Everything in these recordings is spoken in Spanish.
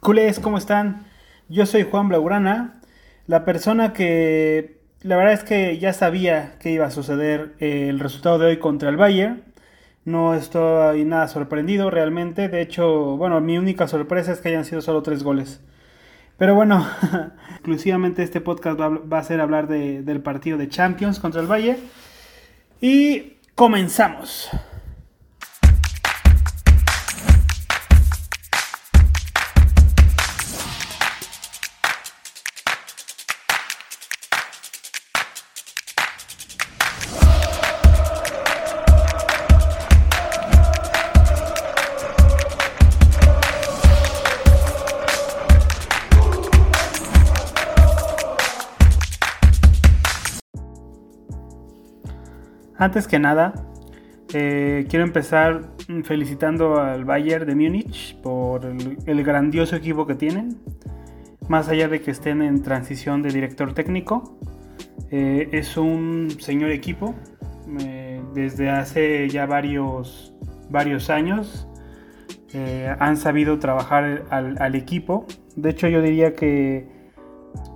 Culés, ¿cómo están? Yo soy Juan Blaurana, la persona que la verdad es que ya sabía que iba a suceder eh, el resultado de hoy contra el Bayern. No estoy nada sorprendido realmente. De hecho, bueno, mi única sorpresa es que hayan sido solo tres goles. Pero bueno, exclusivamente este podcast va, a ser hablar del partido de Champions contra el Bayern. Y comenzamos. Antes que nada, eh, quiero empezar felicitando al Bayern de Múnich por el, grandioso equipo que tienen. Más allá de que estén en transición de director técnico, eh, es un señor equipo. Eh, desde hace ya varios, varios años han sabido trabajar al, equipo. De hecho, yo diría que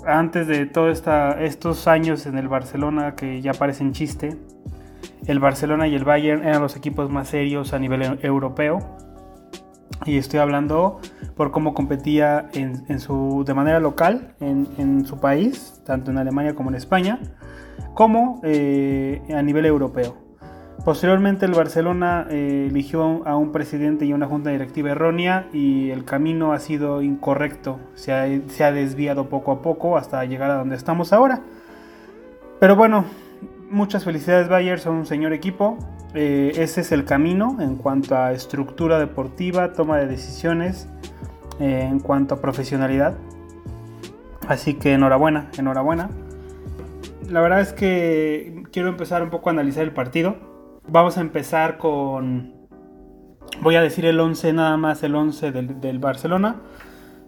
antes de todos estos años en el Barcelona que ya parecen chiste, el Barcelona y el Bayern eran los equipos más serios a nivel e-, europeo. Y estoy hablando por cómo competía en, su, de manera local en, su país, tanto en Alemania como en España, como eh, a nivel europeo. Posteriormente el Barcelona eh, eligió a un presidente y una junta directiva errónea y el camino ha sido incorrecto, se ha, se ha desviado poco a poco hasta llegar a donde estamos ahora. Pero bueno, muchas felicidades Bayer, son un señor equipo. Eh, ese es el camino en cuanto a estructura deportiva, toma de decisiones, eh, en cuanto a profesionalidad. Así que enhorabuena, enhorabuena. La verdad es que quiero empezar un poco a analizar el partido. Vamos a empezar con... Voy a decir el 11 nada más, el 11 del, del Barcelona.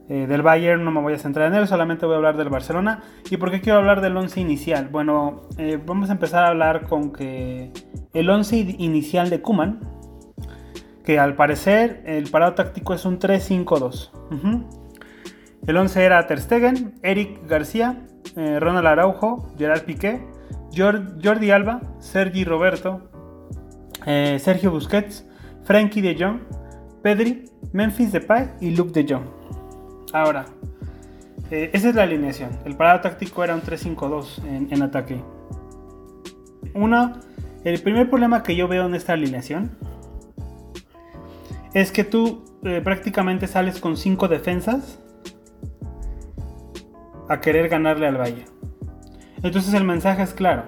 Eh, del Bayern no me voy a centrar en él, solamente voy a hablar del Barcelona. ¿Y por qué quiero hablar del 11 inicial? Bueno, eh, vamos a empezar a hablar con que el 11 inicial de Kuman, que al parecer el parado táctico es un 3-5-2. El 11 era Ter Stegen, Eric García, eh, Ronald Araujo, Gerard Piqué, Jordi Alba, Sergi Roberto, Sergio Busquets, Frankie de Jong, Pedri, Memphis Depay y Luke de Jong. Ahora, eh, esa es la alineación. El parado táctico era un 3-5-2 en, ataque. Una, el primer problema que yo veo en esta alineación es que tú eh, prácticamente sales con 5 defensas a querer ganarle al Valle. Entonces el mensaje es claro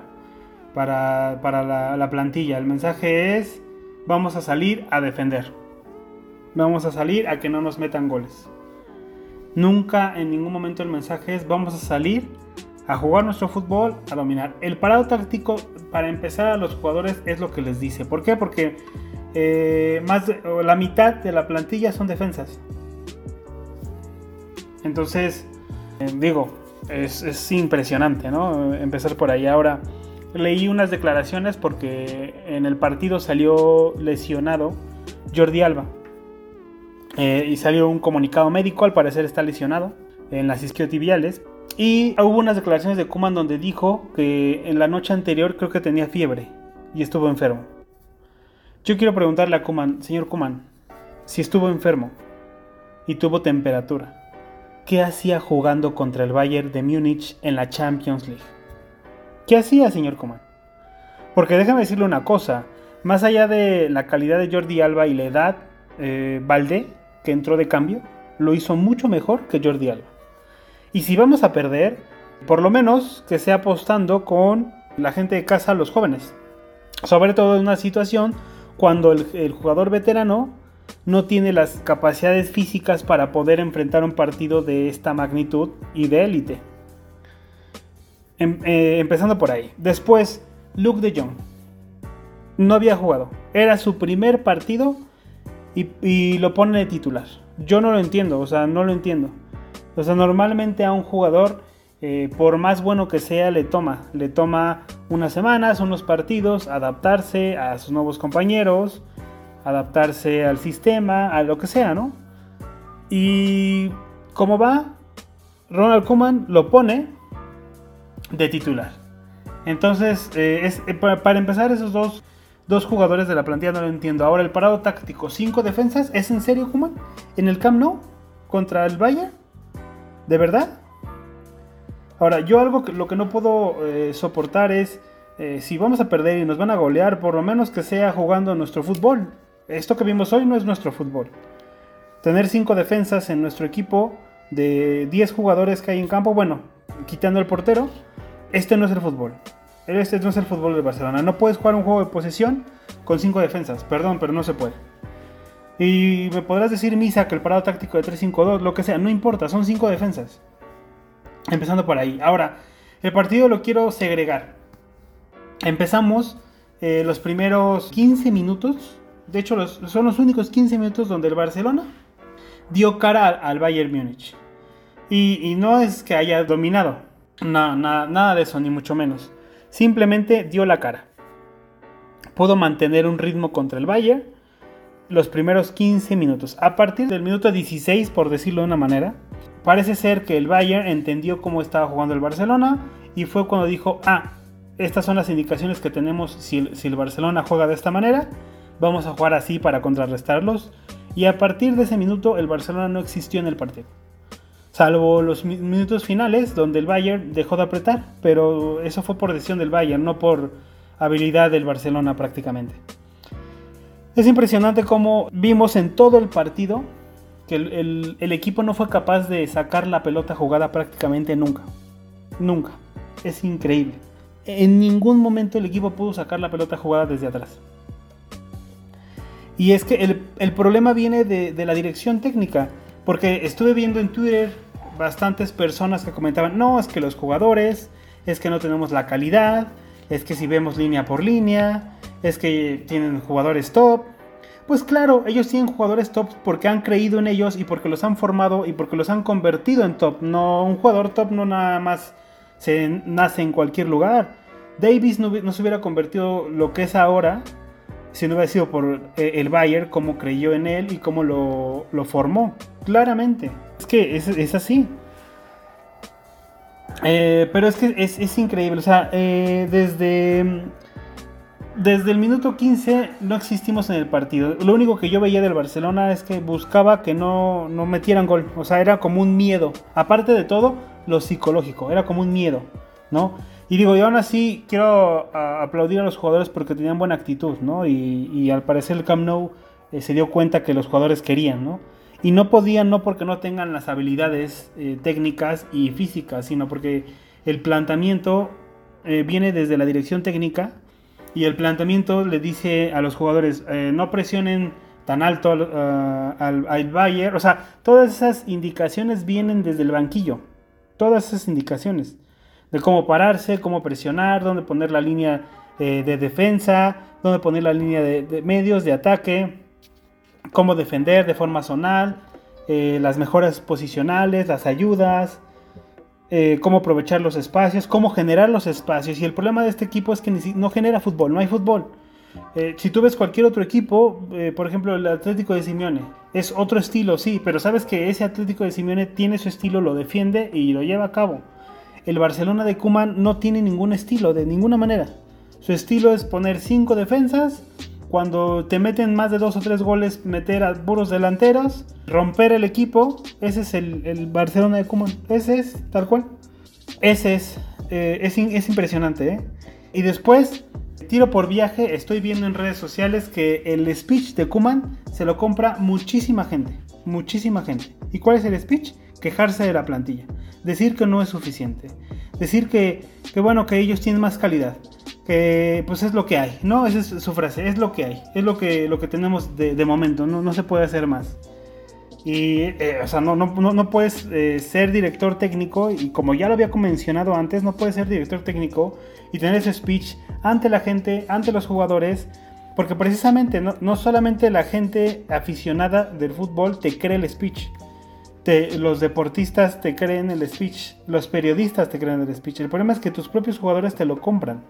para, la plantilla. El mensaje es vamos a salir a defender. Vamos a salir a que no nos metan goles. Nunca en ningún momento el mensaje es vamos a salir a jugar nuestro fútbol, a dominar. El parado táctico para empezar a los jugadores es lo que les dice. ¿Por qué? Porque eh, más la mitad de la plantilla son defensas. Entonces, eh, digo, es, es, impresionante, ¿no? Empezar por ahí. Ahora, leí unas declaraciones porque en el partido salió lesionado Jordi Alba. Eh, y salió un comunicado médico, al parecer está lesionado en las isquiotibiales. Y hubo unas declaraciones de Kuman donde dijo que en la noche anterior creo que tenía fiebre y estuvo enfermo. Yo quiero preguntarle a Kuman, señor Kuman, si estuvo enfermo y tuvo temperatura, ¿qué hacía jugando contra el Bayern de Múnich en la Champions League? ¿Qué hacía, señor Kuman? Porque déjame decirle una cosa, más allá de la calidad de Jordi Alba y la edad, eh, Valdé que entró de cambio, lo hizo mucho mejor que Jordi Alba. Y si vamos a perder, por lo menos que sea apostando con la gente de casa, los jóvenes. Sobre todo en una situación cuando el, jugador veterano no tiene las capacidades físicas para poder enfrentar un partido de esta magnitud y de élite. Em, eh, empezando por ahí. Después, Luke de Jong. No había jugado. Era su primer partido y, lo pone de titular. Yo no lo entiendo, o sea, no lo entiendo. O sea, normalmente a un jugador, eh, por más bueno que sea, le toma. Le toma unas semanas, unos partidos, adaptarse a sus nuevos compañeros, adaptarse al sistema, a lo que sea, ¿no? Y ¿Cómo va? Ronald Koeman lo pone de titular. Entonces, eh, eh, para, empezar, esos dos, dos, jugadores de la plantilla no lo entiendo. Ahora, el parado táctico, cinco defensas, ¿es en serio, Koeman? ¿En el Camp Nou? ¿Contra el Bayern? ¿De verdad? Ahora, yo algo que lo que no puedo eh, soportar es si vamos a perder y nos van a golear, por lo menos que sea jugando nuestro fútbol. Esto que vimos hoy no es nuestro fútbol. Tener cinco defensas en nuestro equipo de 10 jugadores que hay en campo, bueno, quitando el portero, este no es el fútbol. Este no es el fútbol de Barcelona. No puedes jugar un juego de posesión con 5 defensas. Perdón, pero no se puede. Y me podrás decir, Misa, que el parado táctico de 3-5-2, lo que sea, no importa, son 5 defensas. Empezando por ahí. Ahora, el partido lo quiero segregar. Empezamos eh, los primeros 15 minutos. De hecho, son los únicos 15 minutos donde el Barcelona dio cara al, Bayern Múnich. Y, no es que haya dominado, nada de eso, ni mucho menos. Simplemente dio la cara. Pudo mantener un ritmo contra el Bayern los primeros 15 minutos. A partir del minuto 16, por decirlo de una manera, parece ser que el Bayern entendió cómo estaba jugando el Barcelona y fue cuando dijo, ah, estas son las indicaciones que tenemos si, si el Barcelona juega de esta manera, vamos a jugar así para contrarrestarlos y a partir de ese minuto el Barcelona no existió en el partido. Salvo los minutos finales donde el Bayern dejó de apretar, pero eso fue por decisión del Bayern, no por habilidad del Barcelona prácticamente. Es impresionante cómo vimos en todo el partido que el, el, equipo no fue capaz de sacar la pelota jugada prácticamente nunca. Nunca. Es increíble. En ningún momento el equipo pudo sacar la pelota jugada desde atrás. Y es que el, problema viene de, la dirección técnica, porque estuve viendo en Twitter bastantes personas que comentaban, no, es que los jugadores, es que no tenemos la calidad, es que si vemos línea por línea, es que tienen jugadores top. Pues claro, ellos tienen jugadores top porque han creído en ellos y porque los han formado y porque los han convertido en top. No, un jugador top no nada más se nace en cualquier lugar. Davis no, no se hubiera convertido lo que es ahora si no hubiera sido por eh, el Bayern, cómo creyó en él y cómo lo, formó. Claramente. Es que es, así. Eh, pero es que es, increíble. O sea, eh, desde, desde el minuto 15 no existimos en el partido. Lo único que yo veía del Barcelona es que buscaba que no, no metieran gol. O sea, era como un miedo. Aparte de todo, lo psicológico. Era como un miedo. ¿No? Y digo, y aún así quiero aplaudir a los jugadores porque tenían buena actitud, ¿no? Y, al parecer el Camp Nou eh, se dio cuenta que los jugadores querían, ¿no? Y no podían, no porque no tengan las habilidades eh, técnicas y físicas, sino porque el planteamiento eh, viene desde la dirección técnica y el planteamiento le dice a los jugadores, no presionen tan alto al, al Bayern, o sea, todas esas indicaciones vienen desde el banquillo, todas esas indicaciones de cómo pararse, cómo presionar, dónde poner la línea eh, de defensa, dónde poner la línea de, medios de ataque, cómo defender de forma zonal, eh, las mejoras posicionales, las ayudas, eh, cómo aprovechar los espacios, cómo generar los espacios. Y el problema de este equipo es que no genera fútbol, no hay fútbol. si tú ves cualquier otro equipo, por ejemplo el Atlético de Simeone, es otro estilo, sí, pero sabes que ese Atlético de Simeone tiene su estilo, lo defiende y lo lleva a cabo el Barcelona de Kuman no tiene ningún estilo, de ninguna manera. Su estilo es poner cinco defensas, cuando te meten más de dos o tres goles, meter a puros delanteros, romper el equipo. Ese es el, Barcelona de Kuman. Ese es, tal cual. Ese es, eh, es, impresionante. ¿eh? Y después, tiro por viaje, estoy viendo en redes sociales que el speech de Kuman se lo compra muchísima gente. Muchísima gente. ¿Y cuál es el speech? Quejarse de la plantilla decir que no es suficiente, decir que, bueno, que ellos tienen más calidad, que pues es lo que hay, ¿no? Esa es su frase, es lo que hay, es lo que, lo que tenemos de, momento, no, no, se puede hacer más. Y, eh, o sea, no, no, no puedes eh, ser director técnico, y como ya lo había mencionado antes, no puedes ser director técnico y tener ese speech ante la gente, ante los jugadores, porque precisamente no, no solamente la gente aficionada del fútbol te cree el speech, los deportistas te creen el speech, los periodistas te creen el speech. El problema es que tus propios jugadores te lo compran.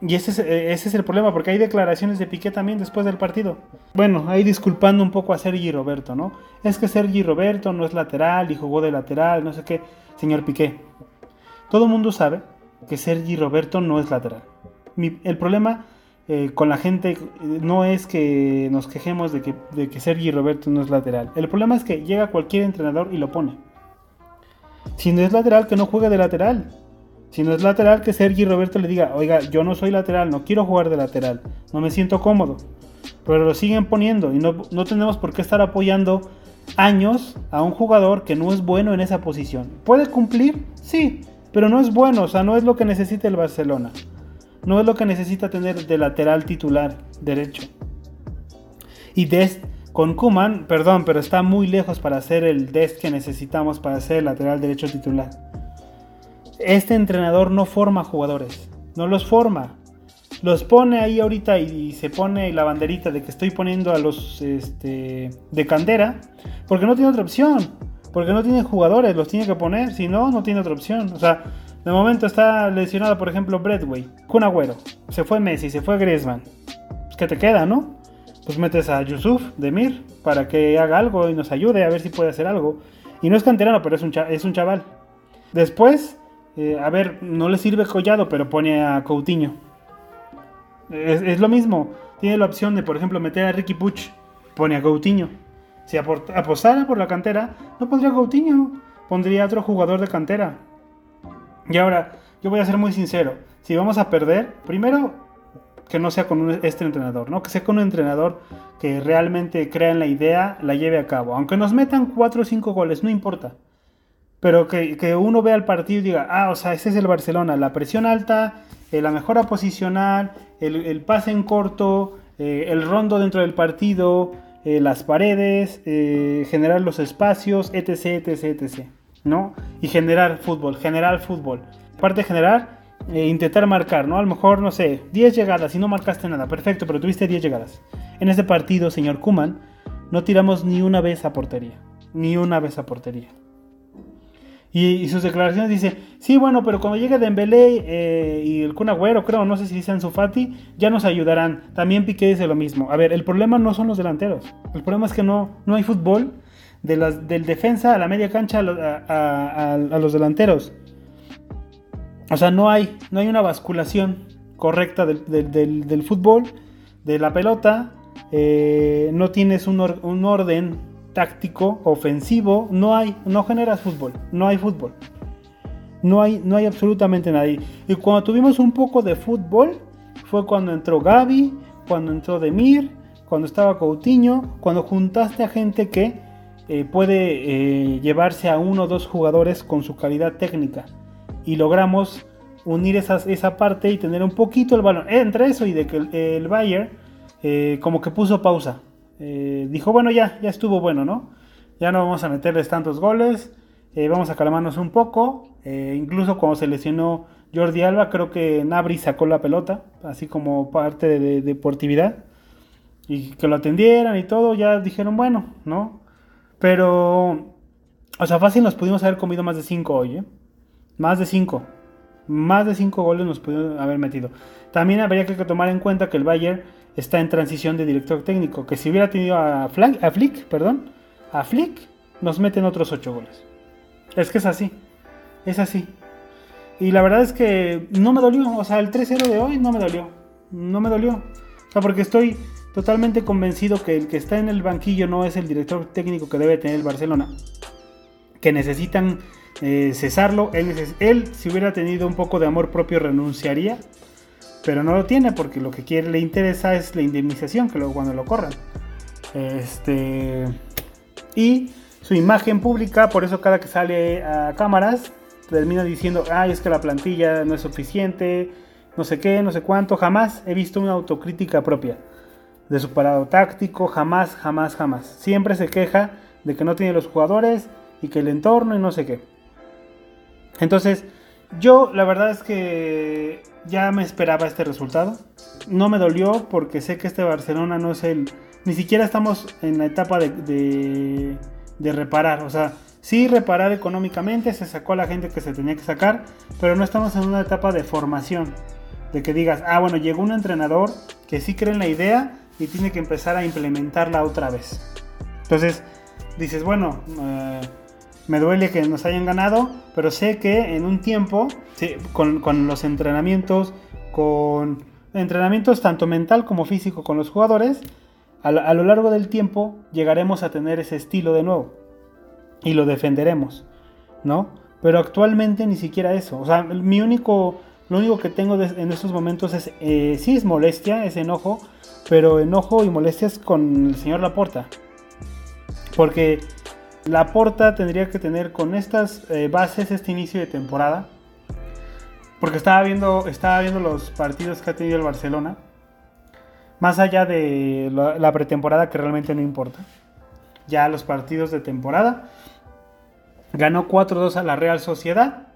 Y ese es, eh, ese es, el problema, porque hay declaraciones de Piqué también después del partido. Bueno, ahí disculpando un poco a Sergi Roberto, ¿no? Es que Sergi Roberto no es lateral y jugó de lateral, no sé qué. Señor Piqué, todo el mundo sabe que Sergi Roberto no es lateral. el problema eh, con la gente no es que nos quejemos de que, de Sergi Roberto no es lateral. El problema es que llega cualquier entrenador y lo pone. Si no es lateral, que no juegue de lateral. Si no es lateral, que Sergi Roberto le diga, oiga, yo no soy lateral, no quiero jugar de lateral, no me siento cómodo. Pero lo siguen poniendo y no, no tenemos por qué estar apoyando años a un jugador que no es bueno en esa posición. ¿Puede cumplir? Sí, pero no es bueno, o sea, no es lo que necesita el Barcelona. No es lo que necesita tener de lateral titular derecho. Y Dest con Kuman, perdón, pero está muy lejos para ser el Dest que necesitamos para ser el lateral derecho titular este entrenador no forma jugadores, no los forma. Los pone ahí ahorita y, se pone la banderita de que estoy poniendo a los este, de candera, porque no tiene otra opción, porque no tiene jugadores, los tiene que poner, si no, no tiene otra opción. O sea, de momento está lesionado, por ejemplo, Bradway, Kun Agüero, se fue Messi, se fue Griezmann. Pues, ¿Qué te queda, no? Pues metes a Yusuf Demir para que haga algo y nos ayude a ver si puede hacer algo. Y no es canterano, pero es un, es un chaval. Después eh, a ver, no le sirve Collado, pero pone a Coutinho. Es, lo mismo. Tiene la opción de, por ejemplo, meter a Ricky Puch. Pone a Coutinho. Si apostara por la cantera, no pondría a Coutinho. Pondría a otro jugador de cantera. Y ahora, yo voy a ser muy sincero. Si vamos a perder, primero que no sea con este entrenador, ¿no? Que sea con un entrenador que realmente crea en la idea, la lleve a cabo. Aunque nos metan 4 o 5 goles, no importa pero que, uno vea el partido y diga, ah, o sea, ese es el Barcelona, la presión alta, eh, la mejora posicional, el, pase en corto, eh, el rondo dentro del partido, eh, las paredes, generar los espacios, etc, etc, etc, ¿no? Y generar fútbol, generar fútbol. Aparte de generar, intentar marcar, ¿no? A lo mejor, no sé, 10 llegadas y no marcaste nada, perfecto, pero tuviste 10 llegadas. En ese partido, señor Kuman, no tiramos ni una vez a portería, ni una vez a portería. Y, sus declaraciones dice, sí, bueno, pero cuando llegue Dembélé eh, y el Kun Agüero, creo, no sé si dice Ansu Fati, ya nos ayudarán. También Piqué dice lo mismo. A ver, el problema no son los delanteros. El problema es que no, no hay fútbol de las, del defensa a la media cancha a, los delanteros. O sea, no hay, no hay una basculación correcta del, fútbol, de la pelota. Eh, no tienes un, un orden táctico, ofensivo, no hay, no generas fútbol, no hay fútbol. No hay, no hay absolutamente nadie. Y cuando tuvimos un poco de fútbol, fue cuando entró Gaby, cuando entró Demir, cuando estaba Coutinho, cuando juntaste a gente que eh, puede eh, llevarse a uno o dos jugadores con su calidad técnica. Y logramos unir esa parte y tener un poquito el balón. Entre eso y de que el, Bayern eh, como que puso pausa. Dijo, bueno, ya, ya estuvo bueno, ¿no? Ya no vamos a meterles tantos goles, vamos a calmarnos un poco. Incluso cuando se lesionó Jordi Alba, creo que Nabri sacó la pelota, así como parte de, deportividad. Y que lo atendieran y todo, ya dijeron, bueno, ¿no? Pero, o sea, fácil nos pudimos haber comido más de 5 hoy, ¿eh? Más de 5. Más de 5 goles nos pudimos haber metido. También habría que tomar en cuenta que el Bayern está en transición de director técnico. Que si hubiera tenido a, a Flick, perdón, a Flick, nos meten otros 8 goles. Es que es así. Es así. Y la verdad es que no me dolió. O sea, el 3-0 de hoy no me dolió. No me dolió. O sea, porque estoy totalmente convencido que el que está en el banquillo no es el director técnico que debe tener el Barcelona. Que necesitan eh, cesarlo. Él, él, si hubiera tenido un poco de amor propio, renunciaría pero no lo tiene porque lo que quiere, le interesa es la indemnización, que luego cuando lo corran. Este, y su imagen pública, por eso cada que sale a cámaras, termina diciendo, ay, es que la plantilla no es suficiente, no sé qué, no sé cuánto. Jamás he visto una autocrítica propia de su parado táctico, jamás, jamás, jamás. Siempre se queja de que no tiene los jugadores y que el entorno y no sé qué. Entonces, yo la verdad es que ya me esperaba este resultado. No me dolió porque sé que este Barcelona no es el... Ni siquiera estamos en la etapa de, de, reparar. O sea, sí reparar económicamente, se sacó a la gente que se tenía que sacar, pero no estamos en una etapa de formación. de que digas, ah, bueno, llegó un entrenador que sí cree en la idea y tiene que empezar a implementarla otra vez. Entonces, dices, bueno, eh, me duele que nos hayan ganado, pero sé que en un tiempo, con, los entrenamientos, con entrenamientos tanto mental como físico con los jugadores, a, a, lo largo del tiempo llegaremos a tener ese estilo de nuevo y lo defenderemos, ¿no? Pero actualmente ni siquiera eso. O sea, mi único, lo único que tengo en estos momentos es, eh, sí es molestia, es enojo, pero enojo y molestias con el señor Laporta. Porque Laporta tendría que tener con estas eh, bases este inicio de temporada. Porque estaba viendo, estaba viendo los partidos que ha tenido el Barcelona. Más allá de la pretemporada que realmente no importa. Ya los partidos de temporada Ganó 4-2 a la Real Sociedad.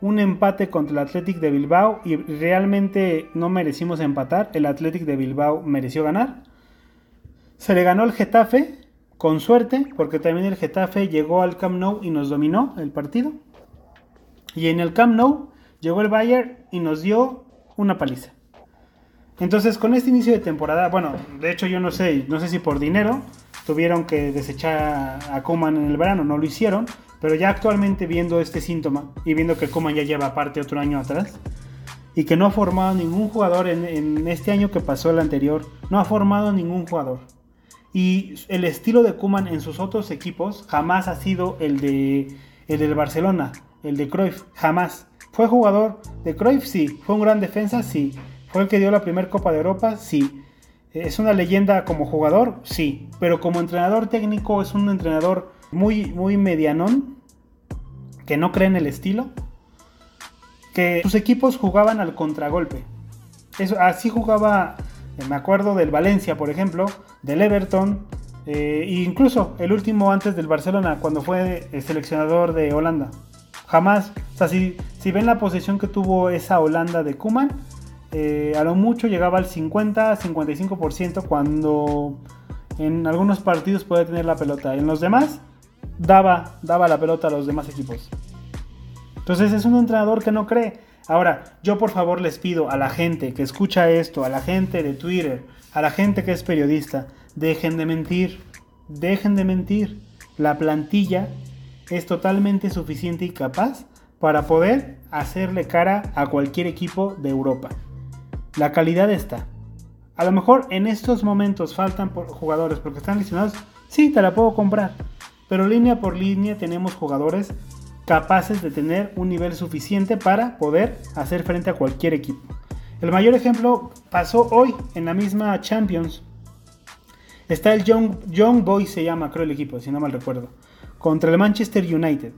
Un empate contra el Athletic de Bilbao y realmente no merecimos empatar. El Athletic de Bilbao mereció ganar. Se le ganó el Getafe con suerte porque también el Getafe llegó al Camp Nou y nos dominó el partido. Y en el Camp Nou llegó el Bayern y nos dio una paliza. Entonces, con este inicio de temporada, bueno, de hecho yo no sé, no sé si por dinero tuvieron que desechar a Kuman en el verano, no lo hicieron, pero ya actualmente viendo este síntoma y viendo que Kuman ya lleva parte otro año atrás y que no ha formado ningún jugador en, este año que pasó el anterior, no ha formado ningún jugador. Y el estilo de Kuman en sus otros equipos jamás ha sido el de el del Barcelona, el de Cruyff, jamás. ¿Fue jugador de Cruyff? Sí. ¿Fue un gran defensa? Sí. ¿Fue el que dio la primera Copa de Europa? Sí. ¿Es una leyenda como jugador? Sí. Pero como entrenador técnico es un entrenador muy, muy medianón, que no cree en el estilo, que sus equipos jugaban al contragolpe. Eso, así jugaba, eh, me acuerdo del Valencia, por ejemplo, del Everton, eh, e incluso el último antes del Barcelona, cuando fue el seleccionador de Holanda. Jamás, o sea, si, ven la posición que tuvo esa Holanda de Kuman, eh, a lo mucho llegaba al 50-55% cuando en algunos partidos puede tener la pelota. En los demás, daba, daba la pelota a los demás equipos. Entonces es un entrenador que no cree. Ahora, yo por favor les pido a la gente que escucha esto, a la gente de Twitter, a la gente que es periodista, dejen de mentir, dejen de mentir. La plantilla es totalmente suficiente y capaz para poder hacerle cara a cualquier equipo de Europa. La calidad está. A lo mejor en estos momentos faltan jugadores porque están lesionados. Sí, te la puedo comprar. Pero línea por línea tenemos jugadores capaces de tener un nivel suficiente para poder hacer frente a cualquier equipo. El mayor ejemplo pasó hoy en la misma Champions. Está el Young, Young Boys, se llama, creo el equipo, si no mal recuerdo, contra el Manchester United.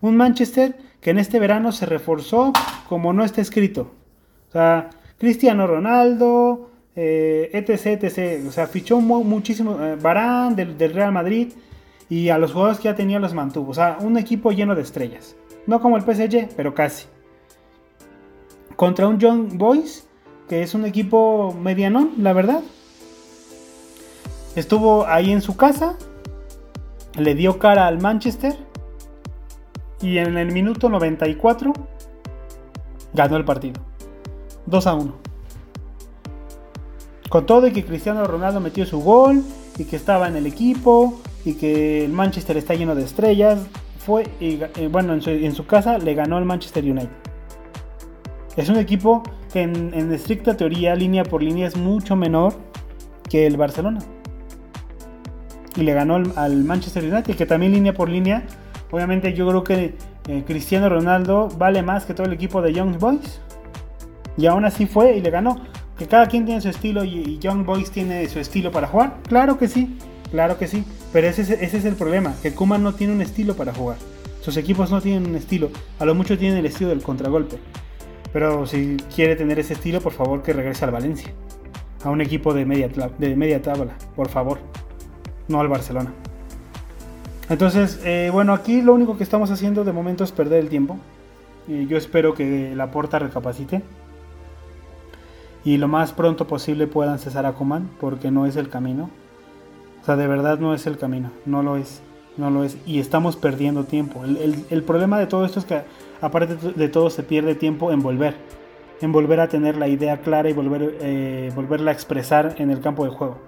Un Manchester que en este verano se reforzó como no está escrito. O sea, Cristiano Ronaldo, eh, etc, etc. O sea, fichó muchísimo. Eh, Barán del Real Madrid y a los jugadores que ya tenía los mantuvo. O sea, un equipo lleno de estrellas. No como el PSG, pero casi. Contra un Young Boys, que es un equipo medianón, la verdad. Estuvo ahí en su casa, le dio cara al Manchester y en el minuto 94 ganó el partido. 2 a 1. Con todo y que Cristiano Ronaldo metió su gol y que estaba en el equipo y que el Manchester está lleno de estrellas. Fue, y, eh, bueno, en su, casa le ganó al Manchester United. Es un equipo que en, estricta teoría, línea por línea, es mucho menor que el Barcelona. Y le ganó al, Manchester United, que también línea por línea. Obviamente yo creo que eh, Cristiano Ronaldo vale más que todo el equipo de Young Boys. Y aún así fue y le ganó. Que cada quien tiene su estilo y, y Young Boys tiene su estilo para jugar. Claro que sí. Claro que sí, pero ese, es el problema, que Kuman no tiene un estilo para jugar. Sus equipos no tienen un estilo, a lo mucho tienen el estilo del contragolpe. Pero si quiere tener ese estilo, por favor que regrese al Valencia. A un equipo de media, de media tabla, por favor. No al Barcelona. Entonces, eh, bueno, aquí lo único que estamos haciendo de momento es perder el tiempo. Y yo espero que la porta recapacite. Y lo más pronto posible puedan cesar a Kuman, porque no es el camino sea, de verdad no es el camino, no lo es, no lo es. Y estamos perdiendo tiempo. El, problema de todo esto es que aparte de todo se pierde tiempo en volver. en volver a tener la idea clara y volver, eh, volverla a expresar en el campo de juego.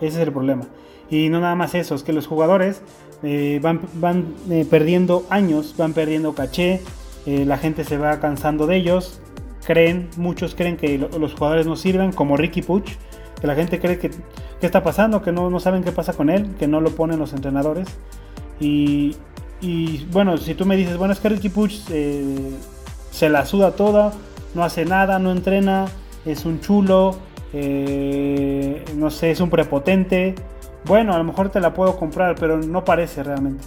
Ese es el problema. Y no nada más eso, es que los jugadores eh, van, van eh, perdiendo años, van perdiendo caché, la gente se va cansando de ellos, creen, muchos creen que los jugadores no sirven, como Ricky Puch, que la gente cree que qué está pasando, que no, no saben qué pasa con él, que no lo ponen los entrenadores. Y, y bueno, si tú me dices, bueno, es que Ricky Puch se la suda toda, no hace nada, no entrena, es un chulo, eh, no sé, es un prepotente. Bueno, a lo mejor te la puedo comprar, pero no parece realmente.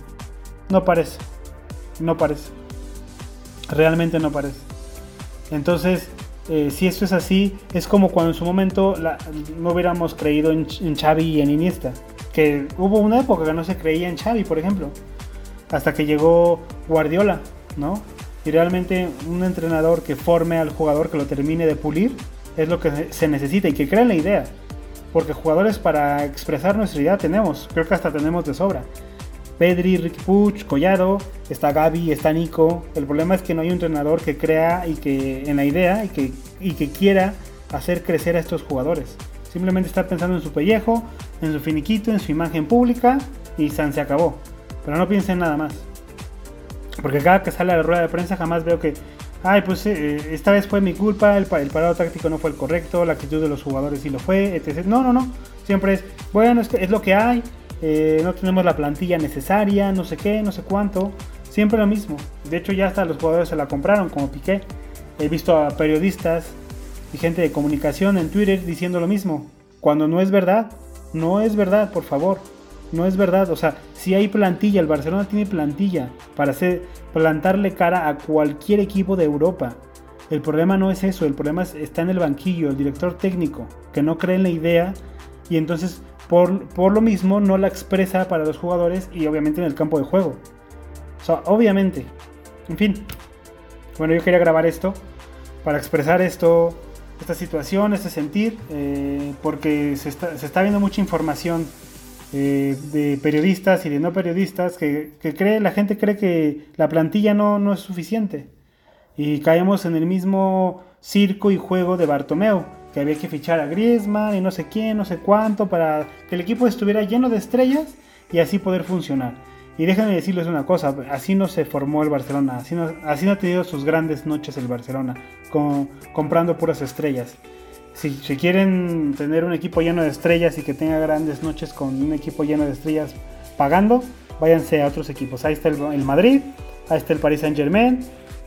No parece. No parece. Realmente no parece. Entonces, eh, si esto es así, es como cuando en su momento no hubiéramos creído en, en, Xavi y en Iniesta. Que hubo una época que no se creía en Xavi, por ejemplo. Hasta que llegó Guardiola, ¿no? y realmente un entrenador que forme al jugador, que lo termine de pulir, es lo que se necesita y que creen la idea. Porque jugadores para expresar nuestra idea tenemos, creo que hasta tenemos de sobra. Pedri, Ricky Puch, Collado, está Gaby, está Nico. El problema es que no hay un entrenador que crea y que en la idea y que, y que quiera hacer crecer a estos jugadores. Simplemente está pensando en su pellejo, en su finiquito, en su imagen pública y se acabó. Pero no piensa en nada más. Porque cada que sale a la rueda de prensa jamás veo que, ay, pues eh, esta vez fue mi culpa, el, el, parado táctico no fue el correcto, la actitud de los jugadores sí lo fue, etc. No, no, no. Siempre es, bueno, es lo que hay, eh, no tenemos la plantilla necesaria, no sé qué, no sé cuánto. Siempre lo mismo. De hecho, ya hasta los jugadores se la compraron, como Piqué. He visto a periodistas y gente de comunicación en Twitter diciendo lo mismo. Cuando no es verdad, no es verdad, por favor no es verdad. O sea, si hay plantilla, el Barcelona tiene plantilla para hacer, plantarle cara a cualquier equipo de Europa. El problema no es eso, el problema está en el banquillo, el director técnico, que no cree en la idea y entonces por, por lo mismo no la expresa para los jugadores y obviamente en el campo de juego. O sea, obviamente. En fin. Bueno, yo quería grabar esto para expresar esto, esta situación, este sentir, eh, porque se está, se está viendo mucha información eh, de periodistas y de no periodistas que, cree, la gente cree que la plantilla no, no es suficiente. Y caemos en el mismo circo y juego de Bartomeu, que había que fichar a Griezmann y no sé quién, no sé cuánto, para que el equipo estuviera lleno de estrellas y así poder funcionar. Y déjenme decirles una cosa, así no se formó el Barcelona, así no, no ha tenido sus grandes noches el Barcelona, comprando puras estrellas si, quieren tener un equipo lleno de estrellas y que tenga grandes noches con un equipo lleno de estrellas pagando, váyanse a otros equipos. Ahí está el, Madrid, ahí está el Paris Saint Germain.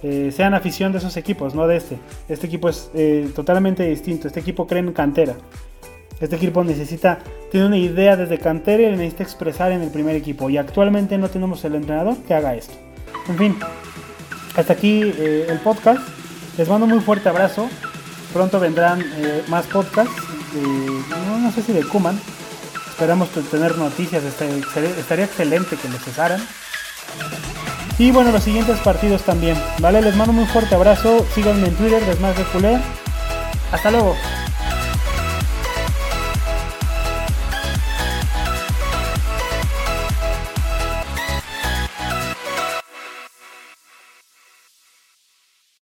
Eh, sean afición de esos equipos, no de este. Este equipo es eh, totalmente distinto. Este equipo cree en cantera. Este equipo necesita, tiene una idea desde cantera y necesita expresar en el primer equipo. Y actualmente no tenemos el entrenador que haga esto. En fin, hasta aquí eh, el podcast. Les mando un muy fuerte abrazo. Pronto vendrán más podcasts, no, sé si de Kuman. Esperamos tener noticias, estaría excelente que lo cesaran. Y bueno, los siguientes partidos también. Vale, les mando un fuerte abrazo. Síganme en Twitter, Desmás de Culé. Hasta luego.